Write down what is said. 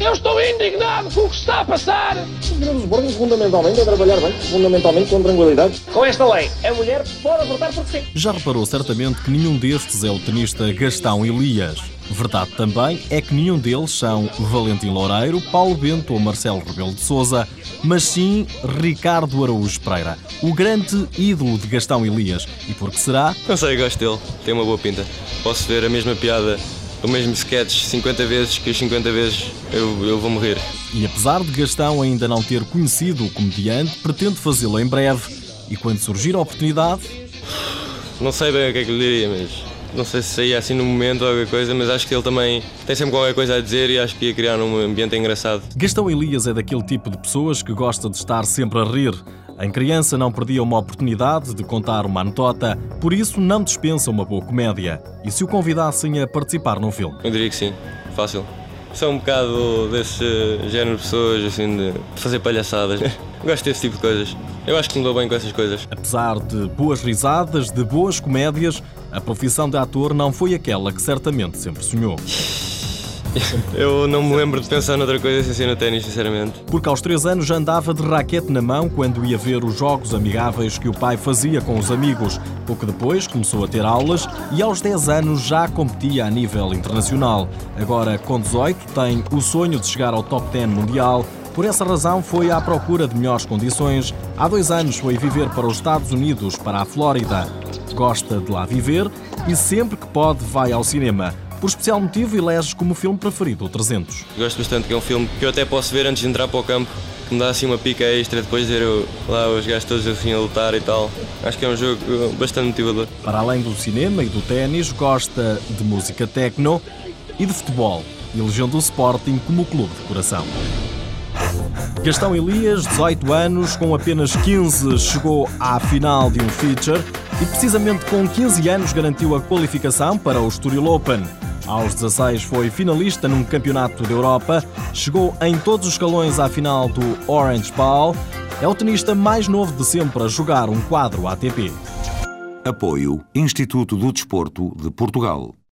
Eu estou indignado com o que está a passar. Os Sporting fundamentalmente a trabalhar bem, fundamentalmente com tranquilidade. Com esta lei, a mulher pode votar por si. Já reparou certamente que nenhum destes é o tenista Gastão Elias. Verdade também é que nenhum deles são Valentim Loureiro, Paulo Bento ou Marcelo Rebelo de Souza, mas sim Ricardo Araújo Pereira, o grande ídolo de Gastão Elias. E por que será? Não sei, gosto dele, tem uma boa pinta. Posso ver a mesma piada, o mesmo sketch 50 vezes que as 50 vezes eu, eu vou morrer. E apesar de Gastão ainda não ter conhecido o comediante, pretende fazê-lo em breve. E quando surgir a oportunidade, Não sei bem o que é que lhe diria, mas não sei se saía assim no momento ou qualquer coisa, mas acho que ele também tem sempre qualquer coisa a dizer e acho que ia criar um ambiente engraçado. Gastão Elias é daquele tipo de pessoas que gosta de estar sempre a rir. Em criança não perdia uma oportunidade de contar uma anedota, por isso não dispensa uma boa comédia. E se o convidassem a participar num filme? Eu diria que sim, fácil. Sou um bocado desse género de pessoas, assim, de fazer palhaçadas. Gosto desse tipo de coisas. Eu acho que me dou bem com essas coisas. Apesar de boas risadas, de boas comédias, a profissão de ator não foi aquela que certamente sempre sonhou. Eu não me lembro de pensar noutra coisa sem ser no ténis, sinceramente. Porque aos 3 anos já andava de raquete na mão quando ia ver os jogos amigáveis que o pai fazia com os amigos. Pouco depois começou a ter aulas e aos 10 anos já competia a nível internacional. Agora, com 18, tem o sonho de chegar ao top 10 mundial. Por essa razão, foi à procura de melhores condições. Há dois anos foi viver para os Estados Unidos, para a Flórida. Gosta de lá viver e sempre que pode vai ao cinema. Por especial motivo, elege como filme preferido o 300. Gosto bastante que é um filme que eu até posso ver antes de entrar para o campo, que me dá assim uma pica extra depois de ver lá os gajos todos assim a lutar e tal. Acho que é um jogo uh, bastante motivador. Para além do cinema e do ténis, gosta de música techno e de futebol, elegendo o Sporting como clube de coração. Gastão Elias, 18 anos, com apenas 15, chegou à final de um feature e, precisamente com 15 anos, garantiu a qualificação para o Estoril Open. Aos 16 foi finalista num campeonato da Europa, chegou em todos os escalões à final do Orange Ball. É o tenista mais novo de sempre a jogar um quadro ATP. Apoio Instituto do Desporto de Portugal.